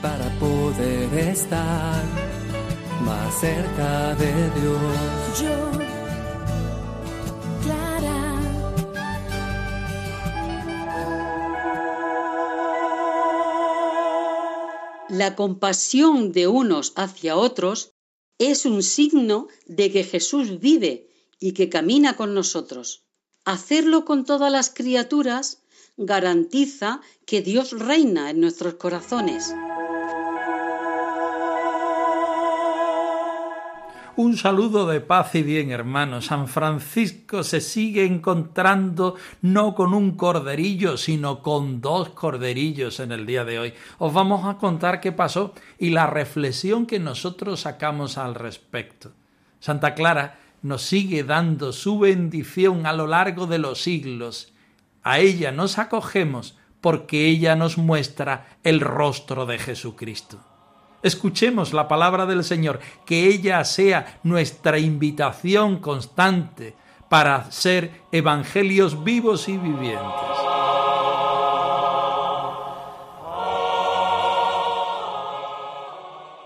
para poder estar más cerca de Dios. Yo, Clara. La compasión de unos hacia otros es un signo de que Jesús vive y que camina con nosotros. Hacerlo con todas las criaturas garantiza que Dios reina en nuestros corazones. Un saludo de paz y bien, hermanos. San Francisco se sigue encontrando no con un corderillo, sino con dos corderillos en el día de hoy. Os vamos a contar qué pasó y la reflexión que nosotros sacamos al respecto. Santa Clara nos sigue dando su bendición a lo largo de los siglos. A ella nos acogemos porque ella nos muestra el rostro de Jesucristo. Escuchemos la palabra del Señor, que ella sea nuestra invitación constante para ser evangelios vivos y vivientes.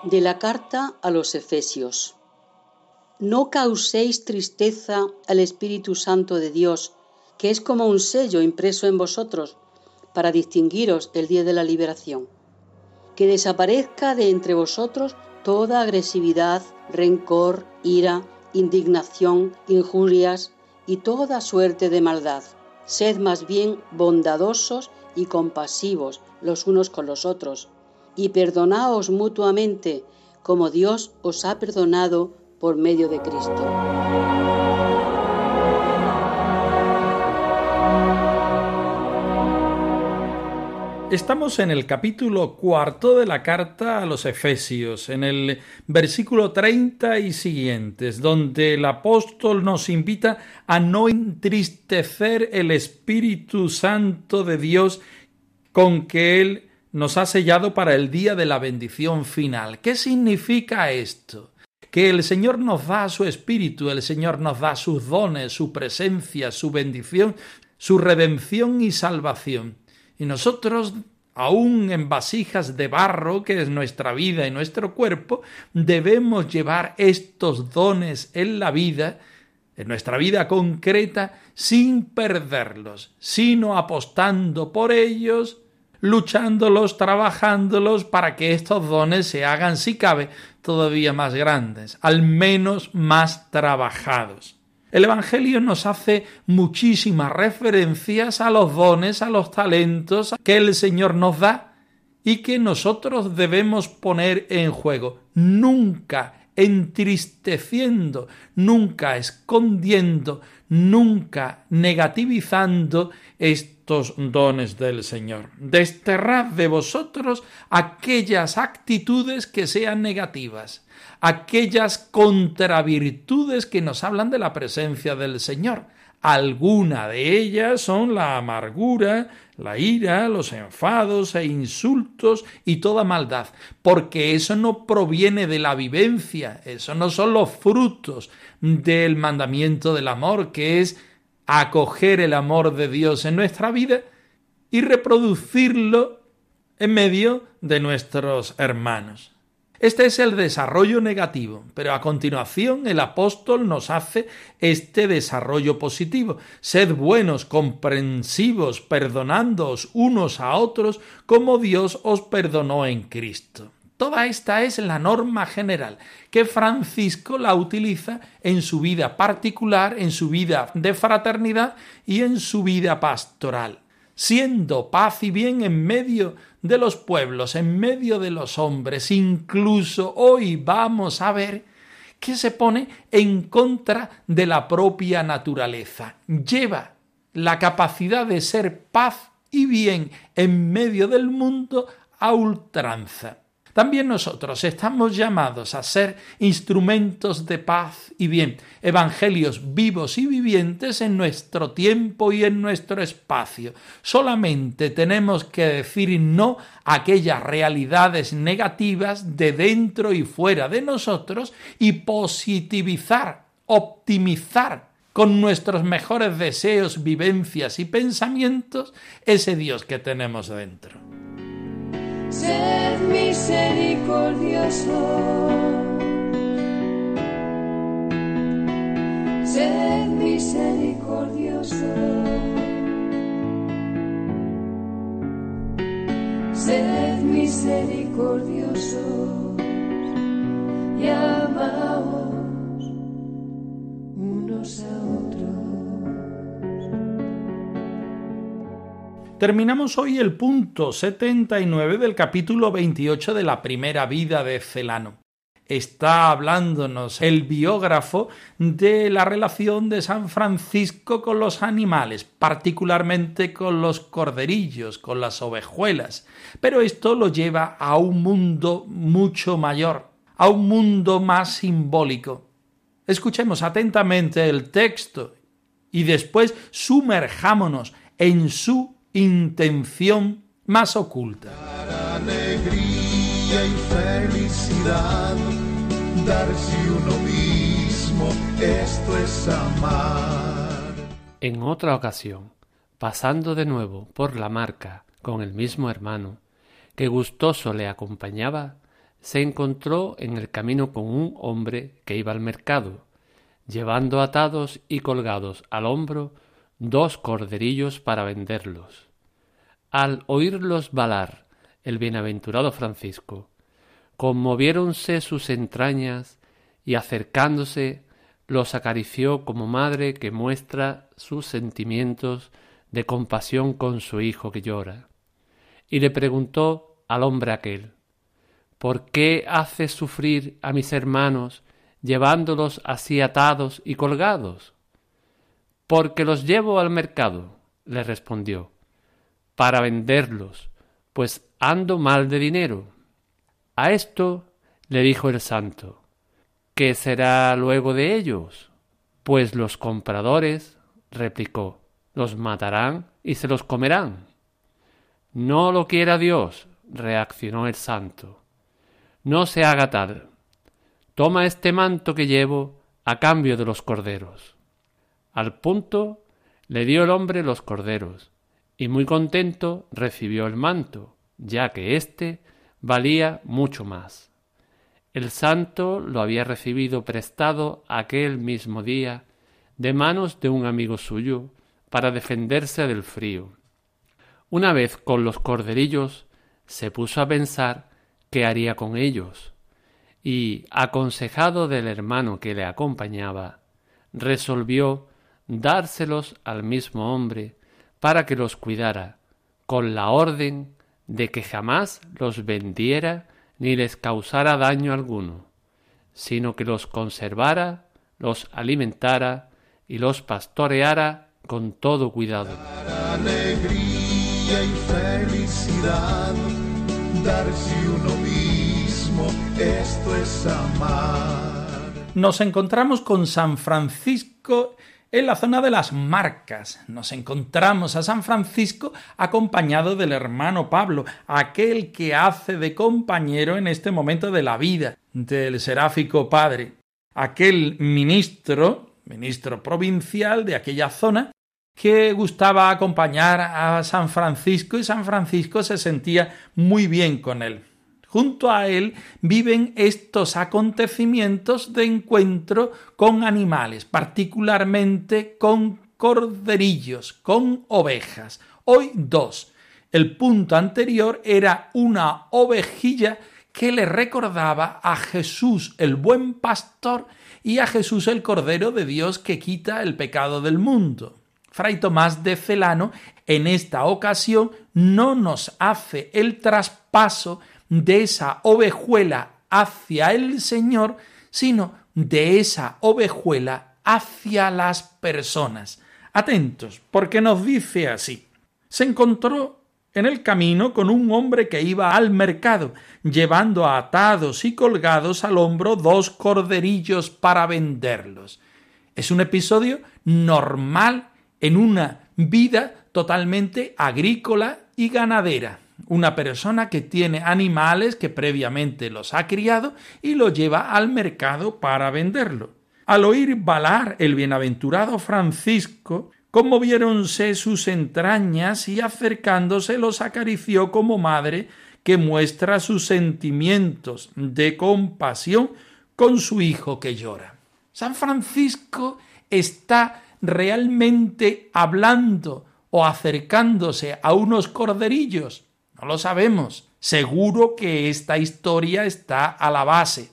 De la carta a los Efesios. No causéis tristeza al Espíritu Santo de Dios, que es como un sello impreso en vosotros, para distinguiros el día de la liberación que desaparezca de entre vosotros toda agresividad, rencor, ira, indignación, injurias y toda suerte de maldad. Sed más bien bondadosos y compasivos los unos con los otros, y perdonaos mutuamente como Dios os ha perdonado por medio de Cristo. Estamos en el capítulo cuarto de la carta a los Efesios, en el versículo 30 y siguientes, donde el apóstol nos invita a no entristecer el Espíritu Santo de Dios con que Él nos ha sellado para el día de la bendición final. ¿Qué significa esto? Que el Señor nos da su Espíritu, el Señor nos da sus dones, su presencia, su bendición, su redención y salvación y nosotros, aún en vasijas de barro, que es nuestra vida y nuestro cuerpo, debemos llevar estos dones en la vida, en nuestra vida concreta, sin perderlos, sino apostando por ellos, luchándolos, trabajándolos para que estos dones se hagan, si cabe, todavía más grandes, al menos más trabajados. El Evangelio nos hace muchísimas referencias a los dones, a los talentos que el Señor nos da y que nosotros debemos poner en juego. Nunca entristeciendo, nunca escondiendo, nunca negativizando estos dones del Señor. Desterrad de vosotros aquellas actitudes que sean negativas aquellas contravirtudes que nos hablan de la presencia del Señor. Alguna de ellas son la amargura, la ira, los enfados e insultos y toda maldad, porque eso no proviene de la vivencia, eso no son los frutos del mandamiento del amor, que es acoger el amor de Dios en nuestra vida y reproducirlo en medio de nuestros hermanos. Este es el desarrollo negativo, pero a continuación el apóstol nos hace este desarrollo positivo. Sed buenos, comprensivos, perdonándoos unos a otros como Dios os perdonó en Cristo. Toda esta es la norma general que Francisco la utiliza en su vida particular, en su vida de fraternidad y en su vida pastoral, siendo paz y bien en medio de los pueblos, en medio de los hombres. Incluso hoy vamos a ver que se pone en contra de la propia naturaleza. Lleva la capacidad de ser paz y bien en medio del mundo a ultranza. También nosotros estamos llamados a ser instrumentos de paz y bien, evangelios vivos y vivientes en nuestro tiempo y en nuestro espacio. Solamente tenemos que decir no a aquellas realidades negativas de dentro y fuera de nosotros y positivizar, optimizar con nuestros mejores deseos, vivencias y pensamientos ese Dios que tenemos dentro sed misericordioso. Sed misericordioso. Sed misericordioso. Y amaos unos a Terminamos hoy el punto 79 del capítulo 28 de la primera vida de Celano. Está hablándonos el biógrafo de la relación de San Francisco con los animales, particularmente con los corderillos, con las ovejuelas. Pero esto lo lleva a un mundo mucho mayor, a un mundo más simbólico. Escuchemos atentamente el texto y después sumerjámonos en su intención más oculta. alegría y felicidad, darse uno mismo, esto es amar. En otra ocasión, pasando de nuevo por la marca con el mismo hermano, que gustoso le acompañaba, se encontró en el camino con un hombre que iba al mercado, llevando atados y colgados al hombro dos corderillos para venderlos. Al oírlos balar el bienaventurado Francisco, conmoviéronse sus entrañas y acercándose los acarició como madre que muestra sus sentimientos de compasión con su hijo que llora. Y le preguntó al hombre aquel, ¿por qué haces sufrir a mis hermanos llevándolos así atados y colgados? Porque los llevo al mercado, le respondió para venderlos, pues ando mal de dinero. A esto le dijo el santo, ¿qué será luego de ellos? Pues los compradores, replicó, los matarán y se los comerán. No lo quiera Dios, reaccionó el santo. No se haga tal. Toma este manto que llevo a cambio de los corderos. Al punto le dio el hombre los corderos, y muy contento recibió el manto, ya que éste valía mucho más. El santo lo había recibido prestado aquel mismo día de manos de un amigo suyo para defenderse del frío. Una vez con los corderillos se puso a pensar qué haría con ellos, y, aconsejado del hermano que le acompañaba, resolvió dárselos al mismo hombre para que los cuidara, con la orden de que jamás los vendiera ni les causara daño alguno, sino que los conservara, los alimentara y los pastoreara con todo cuidado. Alegría y felicidad, darse uno mismo, esto es amar. Nos encontramos con San Francisco en la zona de las Marcas nos encontramos a San Francisco acompañado del hermano Pablo, aquel que hace de compañero en este momento de la vida del seráfico padre, aquel ministro, ministro provincial de aquella zona, que gustaba acompañar a San Francisco y San Francisco se sentía muy bien con él. Junto a él viven estos acontecimientos de encuentro con animales, particularmente con corderillos, con ovejas. Hoy dos. El punto anterior era una ovejilla que le recordaba a Jesús el buen pastor y a Jesús el Cordero de Dios que quita el pecado del mundo. Fray Tomás de Celano en esta ocasión no nos hace el traspaso de esa ovejuela hacia el Señor, sino de esa ovejuela hacia las personas, Atentos, porque nos dice así. Se encontró en el camino con un hombre que iba al mercado, llevando atados y colgados al hombro dos corderillos para venderlos. Es un episodio normal en una vida totalmente agrícola y ganadera. Una persona que tiene animales que previamente los ha criado y los lleva al mercado para venderlo. Al oír balar el bienaventurado Francisco, conmoviéronse sus entrañas y acercándose los acarició como madre que muestra sus sentimientos de compasión con su hijo que llora. San Francisco está realmente hablando o acercándose a unos corderillos? No lo sabemos. Seguro que esta historia está a la base.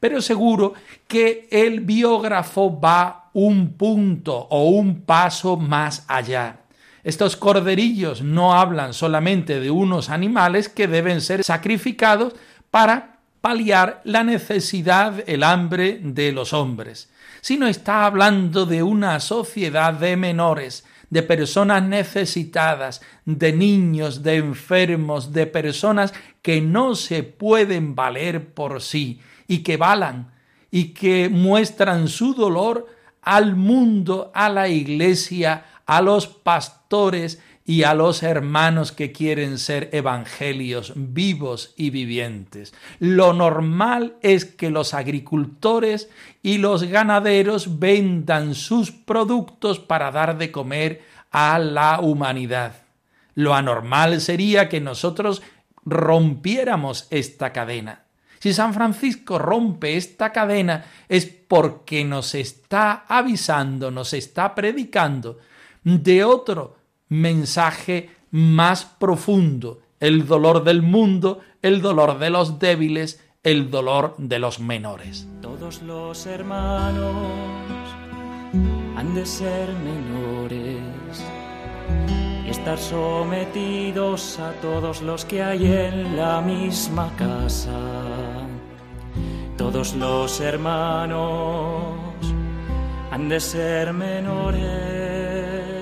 Pero seguro que el biógrafo va un punto o un paso más allá. Estos corderillos no hablan solamente de unos animales que deben ser sacrificados para paliar la necesidad, el hambre de los hombres, sino está hablando de una sociedad de menores, de personas necesitadas, de niños, de enfermos, de personas que no se pueden valer por sí y que balan y que muestran su dolor al mundo, a la iglesia, a los pastores y a los hermanos que quieren ser evangelios vivos y vivientes. Lo normal es que los agricultores y los ganaderos vendan sus productos para dar de comer a la humanidad. Lo anormal sería que nosotros rompiéramos esta cadena. Si San Francisco rompe esta cadena es porque nos está avisando, nos está predicando de otro mensaje más profundo, el dolor del mundo, el dolor de los débiles, el dolor de los menores. Todos los hermanos han de ser menores y estar sometidos a todos los que hay en la misma casa. Todos los hermanos han de ser menores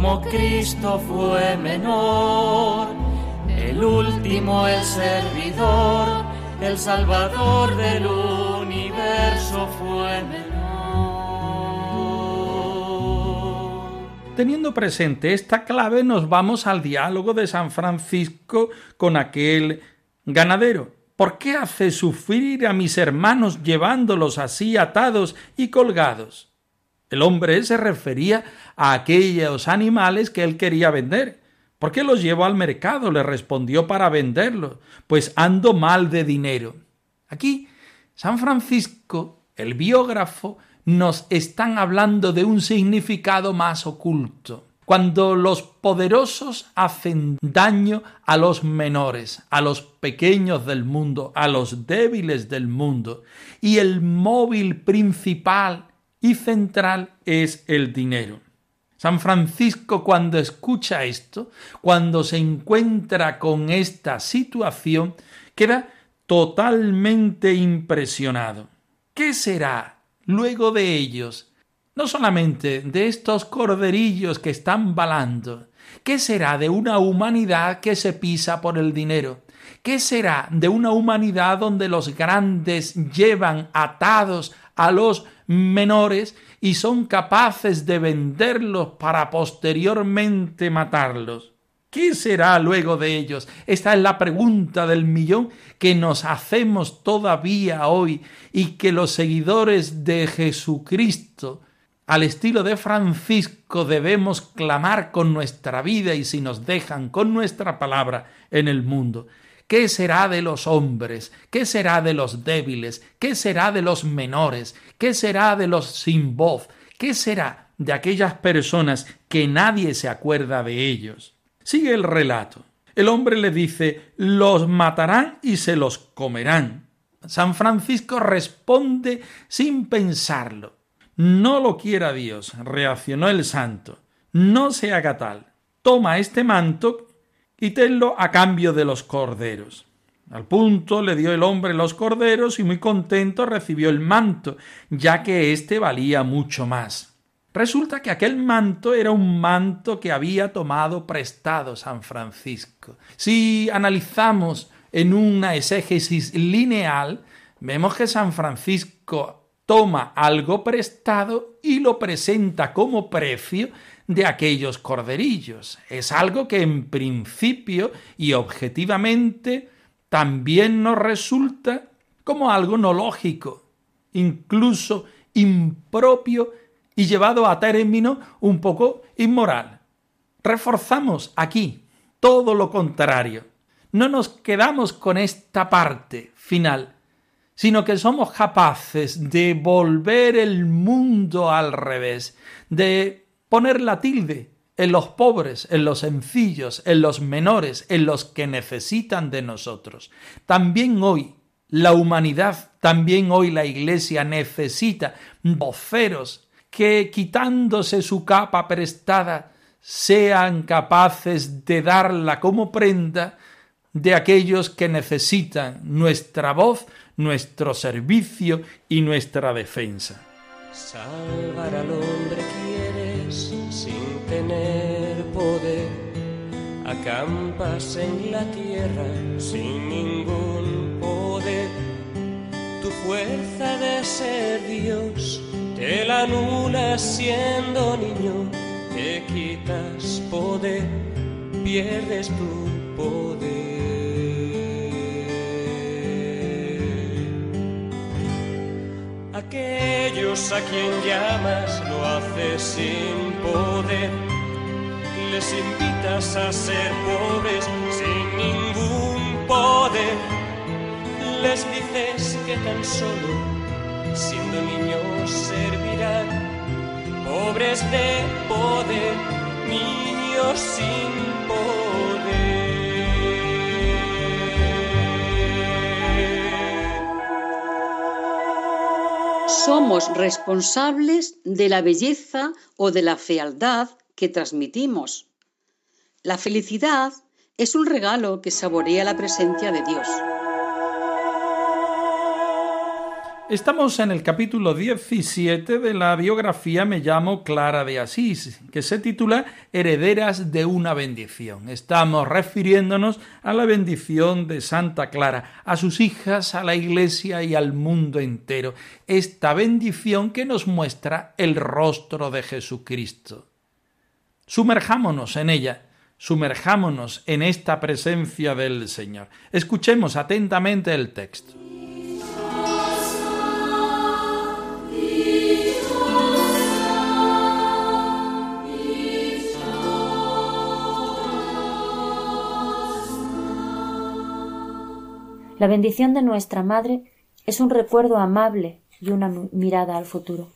como Cristo fue menor, el último, el servidor, el salvador del universo fue menor. Teniendo presente esta clave, nos vamos al diálogo de San Francisco con aquel ganadero ¿Por qué hace sufrir a mis hermanos llevándolos así atados y colgados? El hombre se refería a aquellos animales que él quería vender. ¿Por qué los llevo al mercado? le respondió para venderlos. Pues ando mal de dinero. Aquí, San Francisco, el biógrafo, nos están hablando de un significado más oculto cuando los poderosos hacen daño a los menores, a los pequeños del mundo, a los débiles del mundo, y el móvil principal y central es el dinero. San Francisco cuando escucha esto, cuando se encuentra con esta situación, queda totalmente impresionado. ¿Qué será luego de ellos no solamente de estos corderillos que están balando. ¿Qué será de una humanidad que se pisa por el dinero? ¿Qué será de una humanidad donde los grandes llevan atados a los menores y son capaces de venderlos para posteriormente matarlos? ¿Qué será luego de ellos? Esta es la pregunta del millón que nos hacemos todavía hoy y que los seguidores de Jesucristo al estilo de Francisco debemos clamar con nuestra vida y si nos dejan con nuestra palabra en el mundo. ¿Qué será de los hombres? ¿Qué será de los débiles? ¿Qué será de los menores? ¿Qué será de los sin voz? ¿Qué será de aquellas personas que nadie se acuerda de ellos? Sigue el relato. El hombre le dice, los matarán y se los comerán. San Francisco responde sin pensarlo. No lo quiera Dios, reaccionó el santo. No se haga tal. Toma este manto y tenlo a cambio de los corderos. Al punto le dio el hombre los corderos y muy contento recibió el manto, ya que éste valía mucho más. Resulta que aquel manto era un manto que había tomado prestado San Francisco. Si analizamos en una exégesis lineal, vemos que San Francisco toma algo prestado y lo presenta como precio de aquellos corderillos. Es algo que en principio y objetivamente también nos resulta como algo no lógico, incluso impropio y llevado a término un poco inmoral. Reforzamos aquí todo lo contrario. No nos quedamos con esta parte final, sino que somos capaces de volver el mundo al revés, de poner la tilde en los pobres, en los sencillos, en los menores, en los que necesitan de nosotros. También hoy la humanidad, también hoy la Iglesia necesita voceros que quitándose su capa prestada sean capaces de darla como prenda de aquellos que necesitan nuestra voz, nuestro servicio y nuestra defensa. Salvar al hombre sin tener poder, acampas en la tierra sin ningún poder, tu fuerza de ser Dios te la anulas siendo niño, te quitas poder, pierdes tu poder. A quien llamas lo haces sin poder, les invitas a ser pobres sin ningún poder, les dices que tan solo siendo niños servirán, pobres de poder, niños sin poder. Somos responsables de la belleza o de la fealdad que transmitimos. La felicidad es un regalo que saborea la presencia de Dios. Estamos en el capítulo 17 de la biografía Me llamo Clara de Asís, que se titula Herederas de una bendición. Estamos refiriéndonos a la bendición de Santa Clara, a sus hijas, a la Iglesia y al mundo entero. Esta bendición que nos muestra el rostro de Jesucristo. Sumerjámonos en ella sumerjámonos en esta presencia del Señor. Escuchemos atentamente el texto. La bendición de nuestra Madre es un recuerdo amable y una mirada al futuro.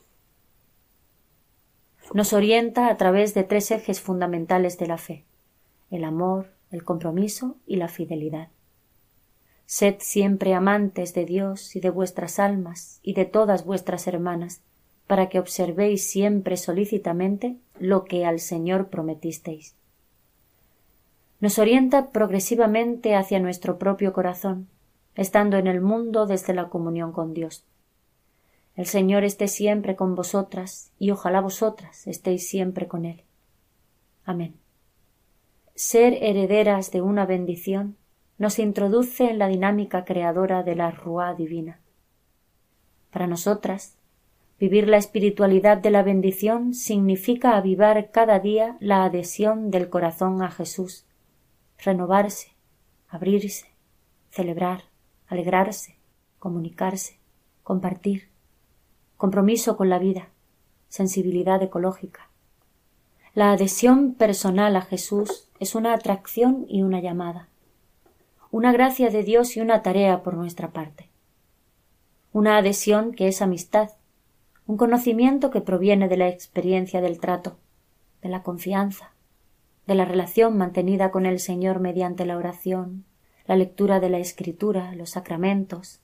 Nos orienta a través de tres ejes fundamentales de la fe el amor, el compromiso y la fidelidad. Sed siempre amantes de Dios y de vuestras almas y de todas vuestras hermanas, para que observéis siempre solícitamente lo que al Señor prometisteis. Nos orienta progresivamente hacia nuestro propio corazón, estando en el mundo desde la comunión con Dios. El Señor esté siempre con vosotras y ojalá vosotras estéis siempre con Él. Amén. Ser herederas de una bendición nos introduce en la dinámica creadora de la Ruá divina. Para nosotras, vivir la espiritualidad de la bendición significa avivar cada día la adhesión del corazón a Jesús, renovarse, abrirse, celebrar, alegrarse, comunicarse, compartir, compromiso con la vida, sensibilidad ecológica. La adhesión personal a Jesús es una atracción y una llamada, una gracia de Dios y una tarea por nuestra parte. Una adhesión que es amistad, un conocimiento que proviene de la experiencia del trato, de la confianza, de la relación mantenida con el Señor mediante la oración, la lectura de la Escritura, los sacramentos,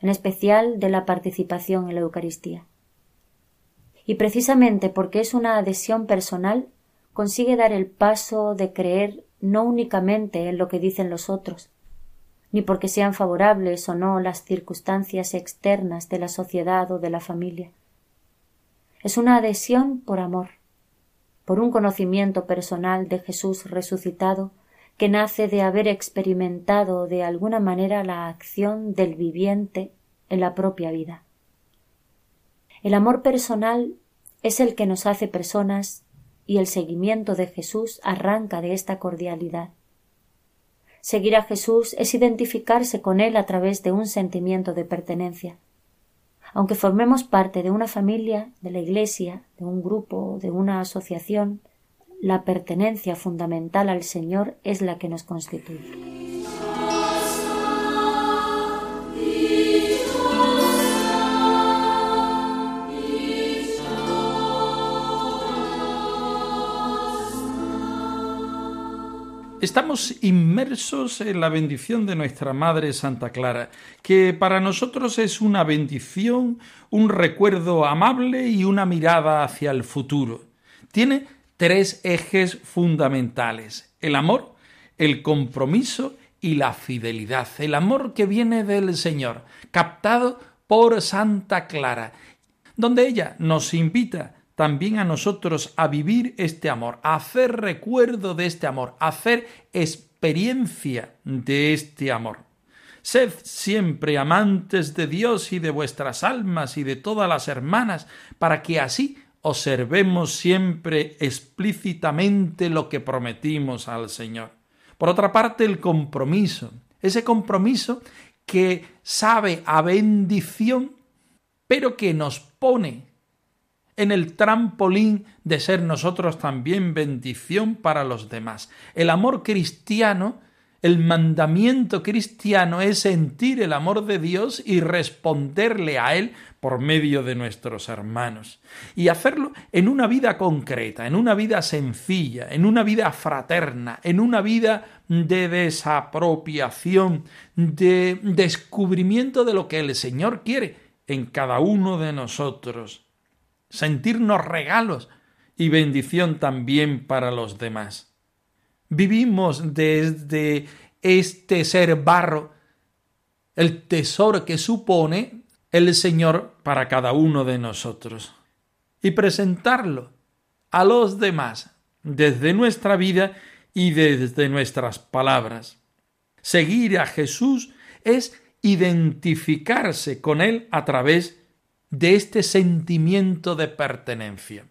en especial de la participación en la Eucaristía. Y precisamente porque es una adhesión personal, consigue dar el paso de creer no únicamente en lo que dicen los otros, ni porque sean favorables o no las circunstancias externas de la sociedad o de la familia. Es una adhesión por amor, por un conocimiento personal de Jesús resucitado que nace de haber experimentado de alguna manera la acción del viviente en la propia vida. El amor personal es el que nos hace personas y el seguimiento de Jesús arranca de esta cordialidad. Seguir a Jesús es identificarse con Él a través de un sentimiento de pertenencia aunque formemos parte de una familia, de la Iglesia, de un grupo, de una asociación, la pertenencia fundamental al Señor es la que nos constituye. Estamos inmersos en la bendición de nuestra Madre Santa Clara, que para nosotros es una bendición, un recuerdo amable y una mirada hacia el futuro. Tiene tres ejes fundamentales, el amor, el compromiso y la fidelidad, el amor que viene del Señor, captado por Santa Clara, donde ella nos invita también a nosotros a vivir este amor, a hacer recuerdo de este amor, a hacer experiencia de este amor. Sed siempre amantes de Dios y de vuestras almas y de todas las hermanas, para que así observemos siempre explícitamente lo que prometimos al Señor. Por otra parte, el compromiso, ese compromiso que sabe a bendición, pero que nos pone en el trampolín de ser nosotros también bendición para los demás. El amor cristiano, el mandamiento cristiano es sentir el amor de Dios y responderle a Él por medio de nuestros hermanos. Y hacerlo en una vida concreta, en una vida sencilla, en una vida fraterna, en una vida de desapropiación, de descubrimiento de lo que el Señor quiere en cada uno de nosotros sentirnos regalos y bendición también para los demás. Vivimos desde este ser barro el tesoro que supone el Señor para cada uno de nosotros y presentarlo a los demás desde nuestra vida y desde nuestras palabras. Seguir a Jesús es identificarse con Él a través de este sentimiento de pertenencia.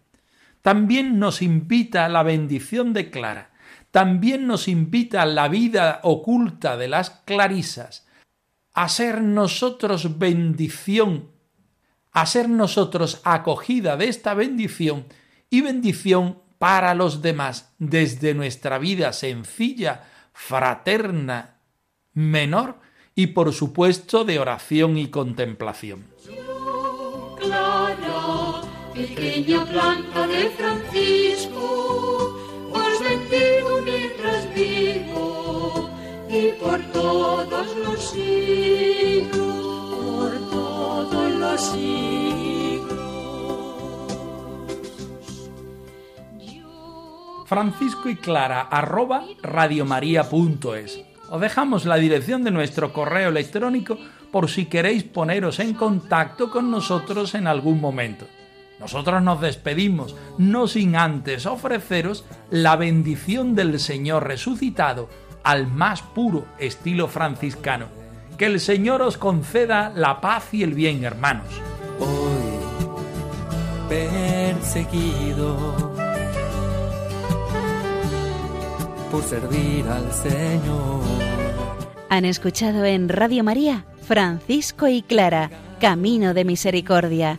También nos invita a la bendición de Clara, también nos invita la vida oculta de las clarisas, a ser nosotros bendición, a ser nosotros acogida de esta bendición y bendición para los demás desde nuestra vida sencilla, fraterna, menor y por supuesto de oración y contemplación. Planta de Francisco, bendigo mientras vivo y por todos los siglos, por todos los siglos. Francisco y Clara arroba radiomaria.es. Os dejamos la dirección de nuestro correo electrónico por si queréis poneros en contacto con nosotros en algún momento. Nosotros nos despedimos, no sin antes ofreceros la bendición del Señor resucitado al más puro estilo franciscano. Que el Señor os conceda la paz y el bien, hermanos. Hoy, perseguido por servir al Señor. Han escuchado en Radio María Francisco y Clara, Camino de Misericordia